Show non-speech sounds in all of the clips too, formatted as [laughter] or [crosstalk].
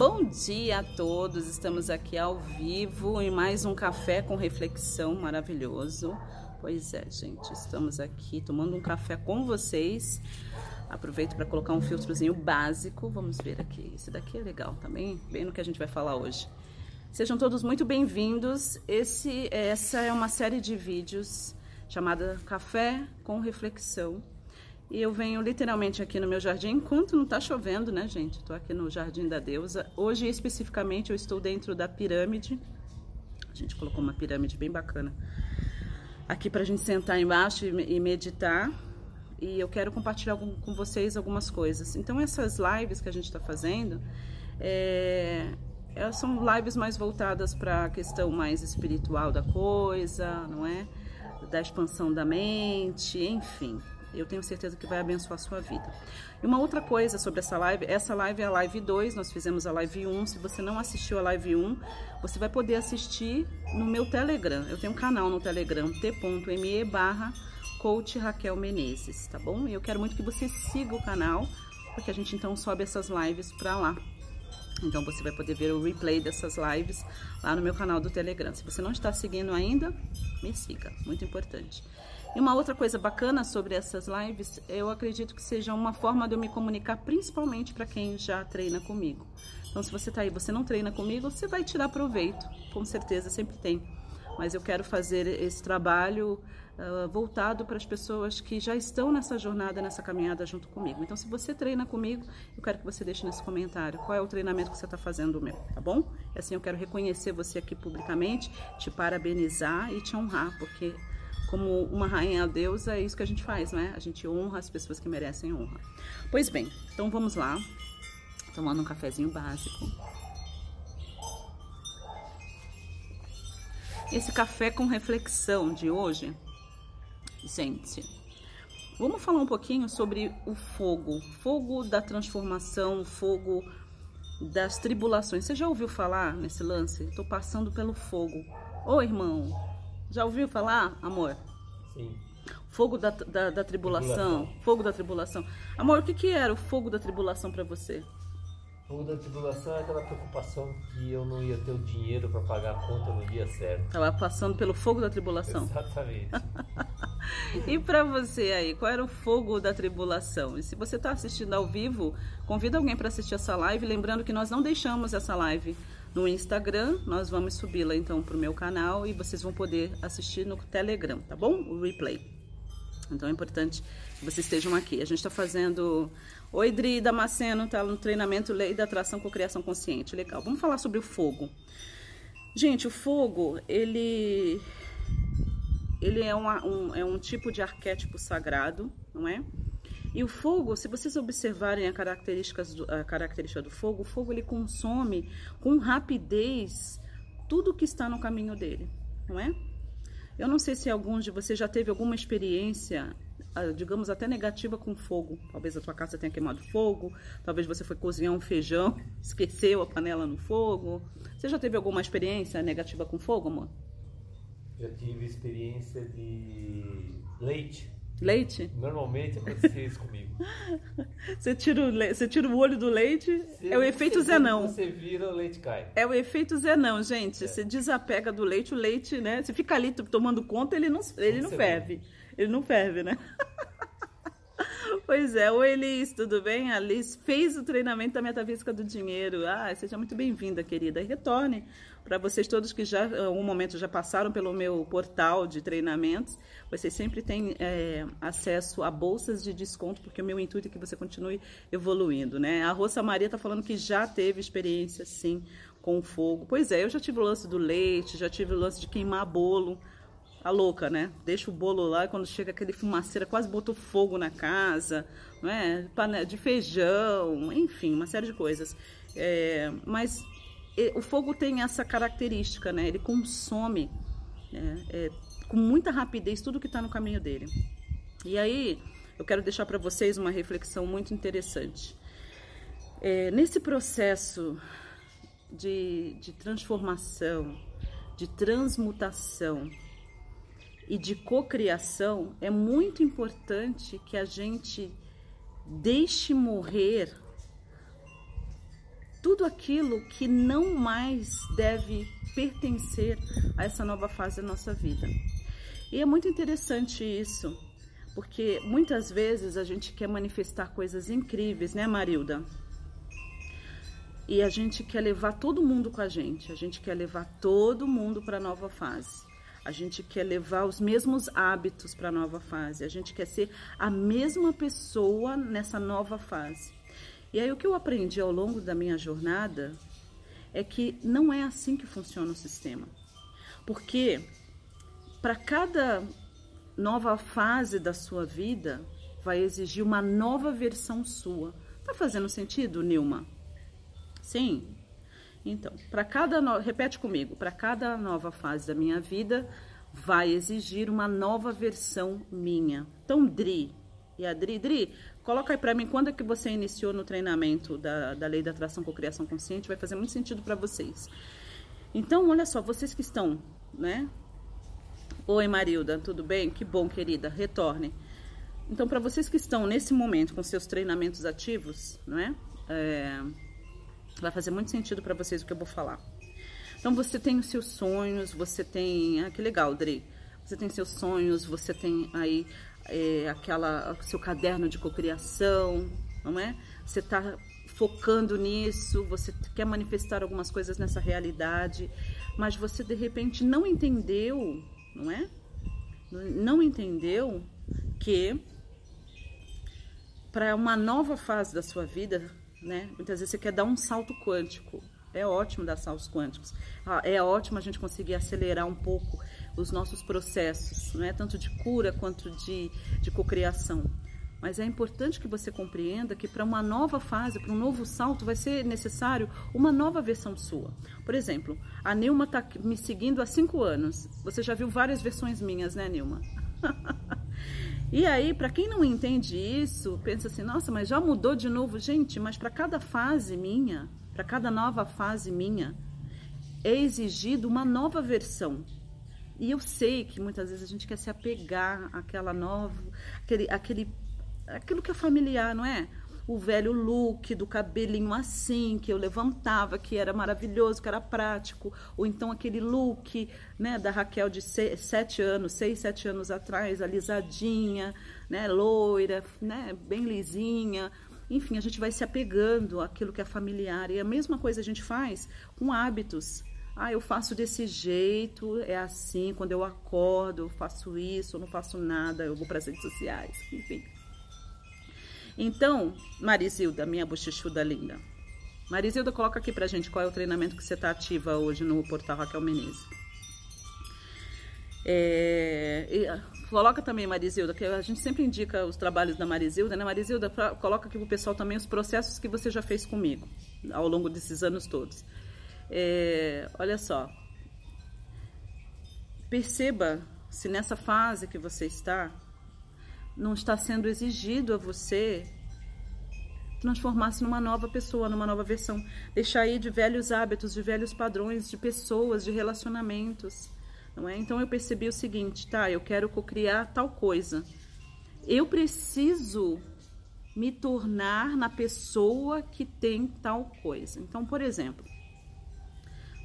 Bom dia a todos, estamos aqui ao vivo em mais um café com reflexão maravilhoso. Pois é, gente, estamos aqui tomando um café com vocês. Aproveito para colocar um filtrozinho básico. Vamos ver aqui. Esse daqui é legal também, bem no que a gente vai falar hoje. Sejam todos muito bem-vindos. Esse, essa é uma série de vídeos chamada Café com Reflexão e eu venho literalmente aqui no meu jardim, enquanto não está chovendo, né, gente? Estou aqui no Jardim da Deusa. Hoje, especificamente, eu estou dentro da pirâmide. A gente colocou uma pirâmide bem bacana aqui para a gente sentar embaixo e meditar. E eu quero compartilhar com vocês algumas coisas. Então, essas lives que a gente está fazendo, é, elas são lives mais voltadas para a questão mais espiritual da coisa, não é? Da expansão da mente, enfim. Eu tenho certeza que vai abençoar a sua vida. E uma outra coisa sobre essa live, essa live é a live 2, nós fizemos a live 1. Se você não assistiu a live 1, você vai poder assistir no meu Telegram. Eu tenho um canal no Telegram, t.me barra coach Raquel Menezes, tá bom? E eu quero muito que você siga o canal, porque a gente então sobe essas lives para lá. Então você vai poder ver o replay dessas lives lá no meu canal do Telegram. Se você não está seguindo ainda, me siga, muito importante. E uma outra coisa bacana sobre essas lives, eu acredito que seja uma forma de eu me comunicar principalmente para quem já treina comigo. Então, se você está aí, você não treina comigo, você vai tirar proveito, com certeza, sempre tem. Mas eu quero fazer esse trabalho uh, voltado para as pessoas que já estão nessa jornada, nessa caminhada junto comigo. Então, se você treina comigo, eu quero que você deixe nesse comentário qual é o treinamento que você está fazendo do meu, tá bom? Assim eu quero reconhecer você aqui publicamente, te parabenizar e te honrar, porque como uma rainha deusa, é isso que a gente faz, né? A gente honra as pessoas que merecem honra. Pois bem, então vamos lá, tomando um cafezinho básico. Esse café com reflexão de hoje, gente, vamos falar um pouquinho sobre o fogo, fogo da transformação, fogo das tribulações. Você já ouviu falar nesse lance? Estou passando pelo fogo. Ô irmão, já ouviu falar, amor? Sim. Fogo da, da, da tribulação. tribulação. Fogo da tribulação. Amor, o que, que era o fogo da tribulação para você? Fogo da tribulação é aquela preocupação que eu não ia ter o dinheiro para pagar a conta no dia certo. Tava passando pelo fogo da tribulação. Exatamente. [laughs] e para você aí, qual era o fogo da tribulação? E se você está assistindo ao vivo, convida alguém para assistir essa live, lembrando que nós não deixamos essa live no Instagram. Nós vamos subi-la então para o meu canal e vocês vão poder assistir no Telegram, tá bom? O replay. Então é importante que vocês estejam aqui. A gente está fazendo. Oi, Dri Damasceno, tá no treinamento Lei da Atração com Criação Consciente. Legal. Vamos falar sobre o fogo. Gente, o fogo, ele. Ele é, uma, um, é um tipo de arquétipo sagrado, não é? E o fogo, se vocês observarem a, características do, a característica do fogo, o fogo ele consome com rapidez tudo que está no caminho dele, não é? Eu não sei se alguns de vocês já teve alguma experiência, ah, digamos até negativa com fogo. Talvez a tua casa tenha queimado fogo, talvez você foi cozinhar um feijão, [laughs] esqueceu a panela no fogo. Você já teve alguma experiência negativa com fogo, amor? Já tive experiência de leite Leite? Normalmente acontece isso comigo. [laughs] você, tira o le... você tira o olho do leite, é o efeito Zenão. Você vira, o leite cai. É o efeito Zenão, gente. É. Você desapega do leite, o leite, né? Você fica ali tomando conta, ele não, ele não ferve. Ele não ferve, né? [laughs] Pois é, oi Liz, tudo bem? A Liz fez o treinamento da metafísica do dinheiro. Ah, seja muito bem-vinda, querida. E retorne para vocês todos que já, algum momento, já passaram pelo meu portal de treinamentos. Vocês sempre têm é, acesso a bolsas de desconto, porque o meu intuito é que você continue evoluindo, né? A Rosa Maria está falando que já teve experiência, sim, com fogo. Pois é, eu já tive o lance do leite, já tive o lance de queimar bolo a louca, né? Deixa o bolo lá e quando chega aquele fumaceira, quase botou fogo na casa, não é? De feijão, enfim, uma série de coisas. É, mas o fogo tem essa característica, né? Ele consome né? é, com muita rapidez tudo que está no caminho dele. E aí eu quero deixar para vocês uma reflexão muito interessante. É, nesse processo de, de transformação, de transmutação, e de cocriação, é muito importante que a gente deixe morrer tudo aquilo que não mais deve pertencer a essa nova fase da nossa vida. E é muito interessante isso, porque muitas vezes a gente quer manifestar coisas incríveis, né, Marilda? E a gente quer levar todo mundo com a gente, a gente quer levar todo mundo para a nova fase. A gente quer levar os mesmos hábitos para a nova fase. A gente quer ser a mesma pessoa nessa nova fase. E aí o que eu aprendi ao longo da minha jornada é que não é assim que funciona o sistema. Porque para cada nova fase da sua vida vai exigir uma nova versão sua. Tá fazendo sentido, Nilma? Sim. Então, para cada no... repete comigo, para cada nova fase da minha vida vai exigir uma nova versão minha. Então, Dri, e a Dri, Dri, Coloca aí para mim quando é que você iniciou no treinamento da, da lei da atração com criação consciente, vai fazer muito sentido para vocês. Então, olha só, vocês que estão, né? Oi, Marilda, tudo bem? Que bom, querida, retorne. Então, para vocês que estão nesse momento com seus treinamentos ativos, não é? é vai fazer muito sentido para vocês o que eu vou falar. Então, você tem os seus sonhos, você tem. Ah, que legal, Dri. Você tem seus sonhos, você tem aí é, aquela seu caderno de cocriação, não é? Você está focando nisso, você quer manifestar algumas coisas nessa realidade, mas você de repente não entendeu, não é? Não entendeu que para uma nova fase da sua vida, né? Muitas vezes você quer dar um salto quântico. É ótimo dar saltos quânticos. Ah, é ótimo a gente conseguir acelerar um pouco os nossos processos, não é tanto de cura quanto de, de cocriação. Mas é importante que você compreenda que para uma nova fase, para um novo salto, vai ser necessário uma nova versão sua. Por exemplo, a Nilma está me seguindo há cinco anos. Você já viu várias versões minhas, né, Nilma? [laughs] e aí, para quem não entende isso, pensa assim: nossa, mas já mudou de novo. Gente, mas para cada fase minha, para cada nova fase minha, é exigido uma nova versão. E eu sei que muitas vezes a gente quer se apegar àquela nova, aquele, aquele, aquilo que é familiar, não é? O velho look do cabelinho assim, que eu levantava, que era maravilhoso, que era prático. Ou então aquele look né, da Raquel de sete anos, seis, sete anos atrás, alisadinha, né, loira, né, bem lisinha. Enfim, a gente vai se apegando àquilo que é familiar. E a mesma coisa a gente faz com hábitos. Ah, eu faço desse jeito, é assim, quando eu acordo, eu faço isso, eu não faço nada, eu vou para as redes sociais, enfim. Então, Marisilda, minha bochechuda linda. Marisilda, coloca aqui pra gente qual é o treinamento que você está ativa hoje no portal Raquel Menezes. É, ah, coloca também, Marisilda, que a gente sempre indica os trabalhos da Marisilda, né? Marisilda, pra, coloca aqui pro pessoal também os processos que você já fez comigo ao longo desses anos todos. É, olha só, perceba se nessa fase que você está, não está sendo exigido a você transformar-se numa nova pessoa, numa nova versão. Deixar aí de velhos hábitos, de velhos padrões, de pessoas, de relacionamentos. Não é? Então eu percebi o seguinte, tá? Eu quero cocriar tal coisa. Eu preciso me tornar na pessoa que tem tal coisa. Então, por exemplo,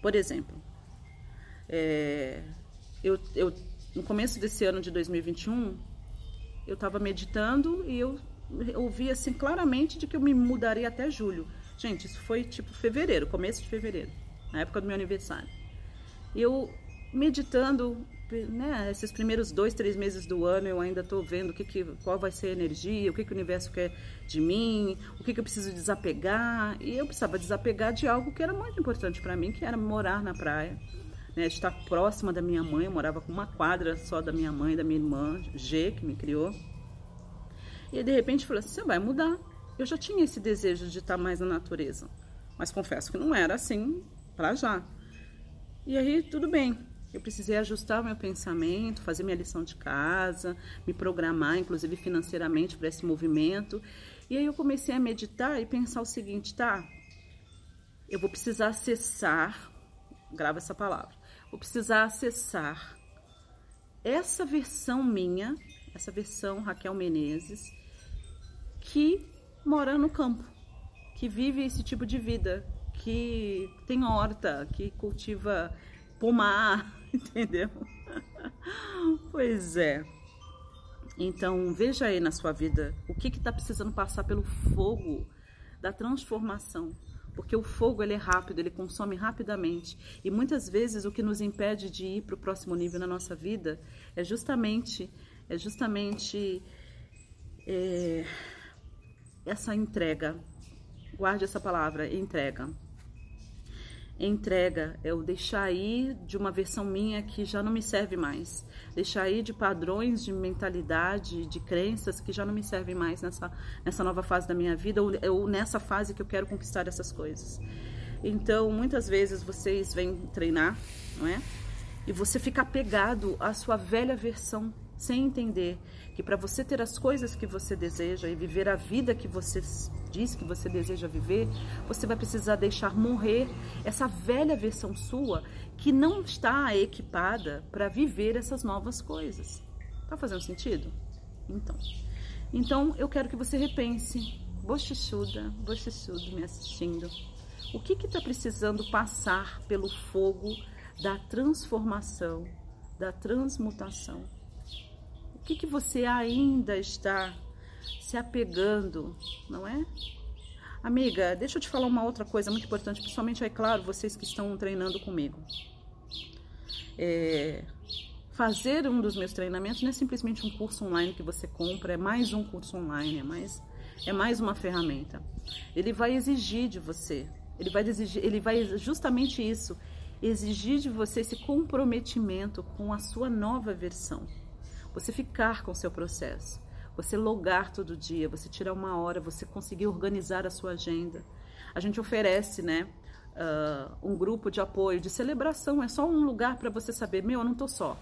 por exemplo, é, eu, eu, no começo desse ano de 2021, eu estava meditando e eu ouvi assim claramente de que eu me mudaria até julho. Gente, isso foi tipo fevereiro, começo de fevereiro, na época do meu aniversário. Eu meditando, né, esses primeiros dois, três meses do ano eu ainda estou vendo o que, que, qual vai ser a energia, o que, que o universo quer de mim, o que, que eu preciso desapegar. E eu precisava desapegar de algo que era muito importante para mim, que era morar na praia, né, estar próxima da minha mãe. Eu morava com uma quadra só da minha mãe, da minha irmã G, que me criou. E de repente falou assim: você vai mudar. Eu já tinha esse desejo de estar mais na natureza, mas confesso que não era assim para já. E aí, tudo bem. Eu precisei ajustar meu pensamento, fazer minha lição de casa, me programar, inclusive financeiramente, para esse movimento. E aí eu comecei a meditar e pensar o seguinte, tá? Eu vou precisar acessar, grava essa palavra, vou precisar acessar essa versão minha, essa versão Raquel Menezes, que mora no campo, que vive esse tipo de vida, que tem horta, que cultiva pomar, [laughs] entendeu? Pois é. Então veja aí na sua vida o que está precisando passar pelo fogo da transformação, porque o fogo ele é rápido, ele consome rapidamente e muitas vezes o que nos impede de ir para o próximo nível na nossa vida é justamente é justamente é, essa entrega. Guarde essa palavra, entrega. Entrega é o deixar ir de uma versão minha que já não me serve mais. Deixar ir de padrões de mentalidade, de crenças que já não me servem mais nessa, nessa nova fase da minha vida ou, ou nessa fase que eu quero conquistar essas coisas. Então, muitas vezes vocês vêm treinar, não é? E você fica apegado à sua velha versão sem entender que para você ter as coisas que você deseja e viver a vida que você diz que você deseja viver, você vai precisar deixar morrer essa velha versão sua que não está equipada para viver essas novas coisas. Tá fazendo sentido? Então, então eu quero que você repense, bochichuda, bochichudo me assistindo. O que está precisando passar pelo fogo da transformação, da transmutação? O que, que você ainda está se apegando, não é? Amiga, deixa eu te falar uma outra coisa muito importante, principalmente, é claro, vocês que estão treinando comigo. É, fazer um dos meus treinamentos não é simplesmente um curso online que você compra, é mais um curso online, é mais, é mais uma ferramenta. Ele vai exigir de você, ele vai exigir, ele vai justamente isso, exigir de você esse comprometimento com a sua nova versão você ficar com seu processo, você logar todo dia, você tirar uma hora, você conseguir organizar a sua agenda. A gente oferece, né, uh, um grupo de apoio, de celebração, é só um lugar para você saber, meu, eu não estou só.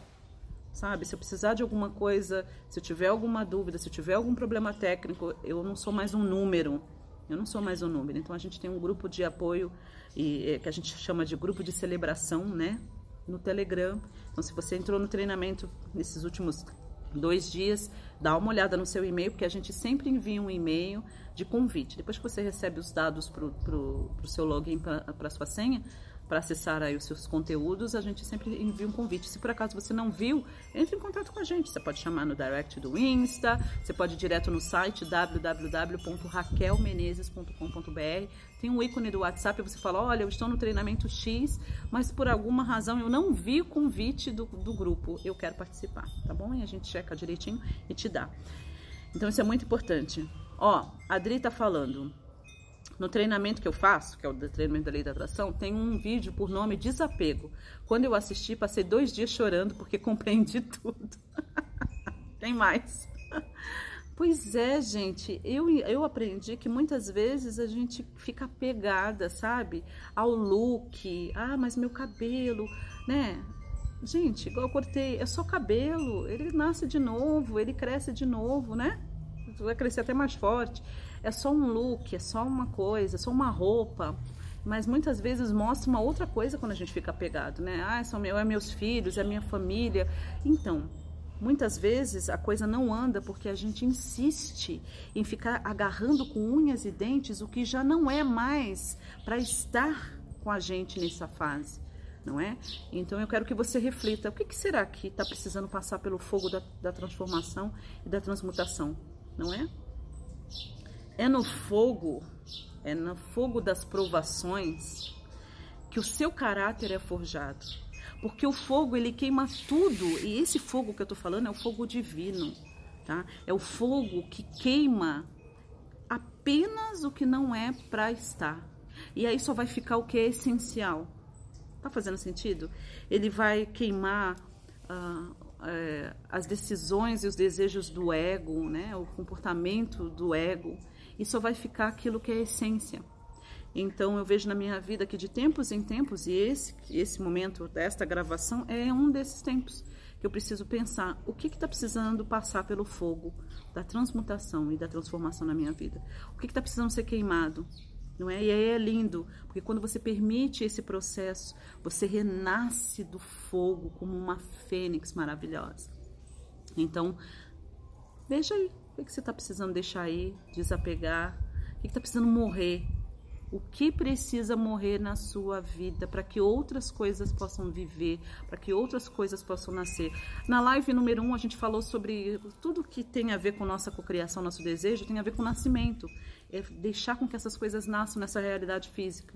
Sabe, se eu precisar de alguma coisa, se eu tiver alguma dúvida, se eu tiver algum problema técnico, eu não sou mais um número. Eu não sou mais um número. Então a gente tem um grupo de apoio e, que a gente chama de grupo de celebração, né? No Telegram. Então, se você entrou no treinamento nesses últimos dois dias, dá uma olhada no seu e-mail, porque a gente sempre envia um e-mail de convite. Depois que você recebe os dados para o seu login, para a sua senha, para acessar aí os seus conteúdos, a gente sempre envia um convite. Se por acaso você não viu, entre em contato com a gente. Você pode chamar no direct do Insta, você pode ir direto no site www.raquelmenezes.com.br. Tem um ícone do WhatsApp e você fala: Olha, eu estou no treinamento X, mas por alguma razão eu não vi o convite do, do grupo. Eu quero participar, tá bom? E a gente checa direitinho e te dá. Então isso é muito importante. Ó, a Adri tá falando. No treinamento que eu faço, que é o treinamento da lei da atração, tem um vídeo por nome Desapego. Quando eu assisti, passei dois dias chorando porque [laughs] compreendi tudo. [laughs] tem mais. Pois é, gente, eu, eu aprendi que muitas vezes a gente fica pegada, sabe, ao look, ah, mas meu cabelo, né? Gente, igual eu cortei, é só cabelo, ele nasce de novo, ele cresce de novo, né? Vai crescer até mais forte é só um look, é só uma coisa, é só uma roupa. Mas muitas vezes mostra uma outra coisa quando a gente fica apegado, né? Ah, são meu, é meus filhos, é minha família. Então, muitas vezes a coisa não anda porque a gente insiste em ficar agarrando com unhas e dentes o que já não é mais para estar com a gente nessa fase, não é? Então eu quero que você reflita: o que, que será que está precisando passar pelo fogo da, da transformação e da transmutação, não é? É no fogo, é no fogo das provações que o seu caráter é forjado. Porque o fogo ele queima tudo, e esse fogo que eu tô falando é o fogo divino, tá? É o fogo que queima apenas o que não é para estar. E aí só vai ficar o que é essencial. Tá fazendo sentido? Ele vai queimar uh, é, as decisões e os desejos do ego, né? O comportamento do ego e só vai ficar aquilo que é a essência. Então eu vejo na minha vida que de tempos em tempos, e esse, esse momento desta gravação é um desses tempos que eu preciso pensar o que está precisando passar pelo fogo da transmutação e da transformação na minha vida. O que está precisando ser queimado, não é? E aí é lindo, porque quando você permite esse processo, você renasce do fogo como uma fênix maravilhosa. Então, veja aí, o que, você está precisando deixar aí, desapegar? O que está precisando morrer? O que precisa morrer na sua vida para que outras coisas possam viver, para que outras coisas possam nascer. Na live número 1, um, a gente falou sobre tudo que tem a ver com nossa cocriação, nosso desejo, tem a ver com o nascimento. É deixar com que essas coisas nasçam nessa realidade física.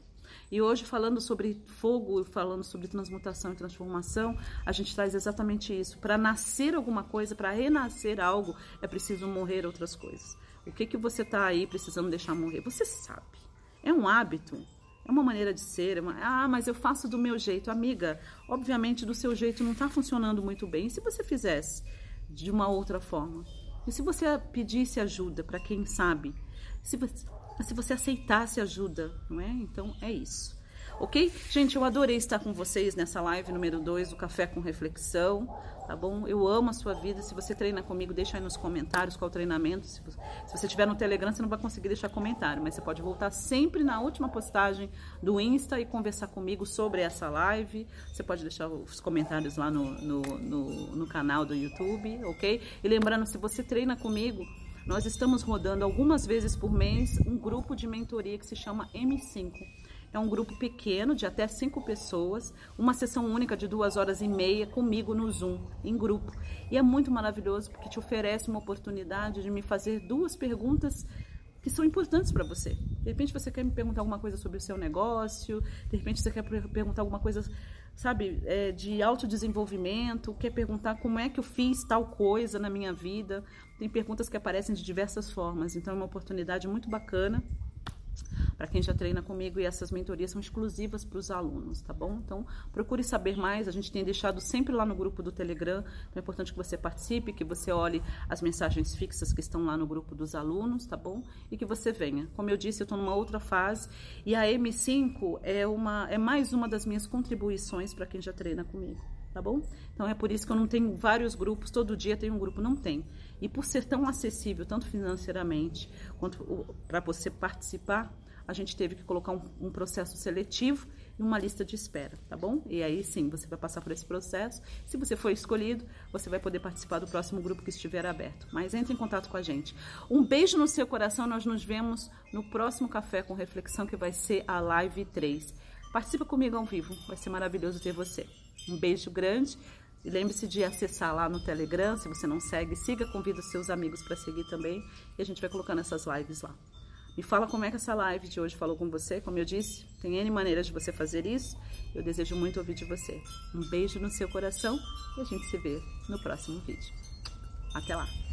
E hoje, falando sobre fogo, falando sobre transmutação e transformação, a gente traz exatamente isso. Para nascer alguma coisa, para renascer algo, é preciso morrer outras coisas. O que, que você está aí precisando deixar morrer? Você sabe. É um hábito, é uma maneira de ser. É uma... Ah, mas eu faço do meu jeito. Amiga, obviamente do seu jeito não está funcionando muito bem. E se você fizesse de uma outra forma? E se você pedisse ajuda para quem sabe? Se você, se você aceitasse ajuda, não é? Então é isso ok? Gente, eu adorei estar com vocês nessa live número 2 do Café com Reflexão, tá bom? Eu amo a sua vida. Se você treina comigo, deixa aí nos comentários qual treinamento. Se você, se você tiver no Telegram, você não vai conseguir deixar comentário, mas você pode voltar sempre na última postagem do Insta e conversar comigo sobre essa live. Você pode deixar os comentários lá no, no, no, no canal do YouTube, ok? E lembrando, se você treina comigo, nós estamos rodando algumas vezes por mês um grupo de mentoria que se chama M5. É um grupo pequeno, de até cinco pessoas, uma sessão única de duas horas e meia comigo no Zoom, em grupo. E é muito maravilhoso porque te oferece uma oportunidade de me fazer duas perguntas que são importantes para você. De repente você quer me perguntar alguma coisa sobre o seu negócio, de repente você quer perguntar alguma coisa, sabe, é, de autodesenvolvimento, quer perguntar como é que eu fiz tal coisa na minha vida. Tem perguntas que aparecem de diversas formas, então é uma oportunidade muito bacana para quem já treina comigo e essas mentorias são exclusivas para os alunos, tá bom? Então, procure saber mais. A gente tem deixado sempre lá no grupo do Telegram. Então, é importante que você participe, que você olhe as mensagens fixas que estão lá no grupo dos alunos, tá bom? E que você venha. Como eu disse, eu estou numa outra fase e a M5 é uma é mais uma das minhas contribuições para quem já treina comigo tá bom? Então é por isso que eu não tenho vários grupos, todo dia tem um grupo, não tem. E por ser tão acessível, tanto financeiramente quanto para você participar, a gente teve que colocar um, um, processo seletivo e uma lista de espera, tá bom? E aí sim, você vai passar por esse processo. Se você for escolhido, você vai poder participar do próximo grupo que estiver aberto. Mas entre em contato com a gente. Um beijo no seu coração, nós nos vemos no próximo Café com Reflexão, que vai ser a Live 3. Participa comigo ao vivo, vai ser maravilhoso ter você. Um beijo grande. E lembre-se de acessar lá no Telegram, se você não segue, siga, convida seus amigos para seguir também. E a gente vai colocando essas lives lá. Me fala como é que essa live de hoje falou com você. Como eu disse, tem N maneiras de você fazer isso. Eu desejo muito ouvir de você. Um beijo no seu coração e a gente se vê no próximo vídeo. Até lá!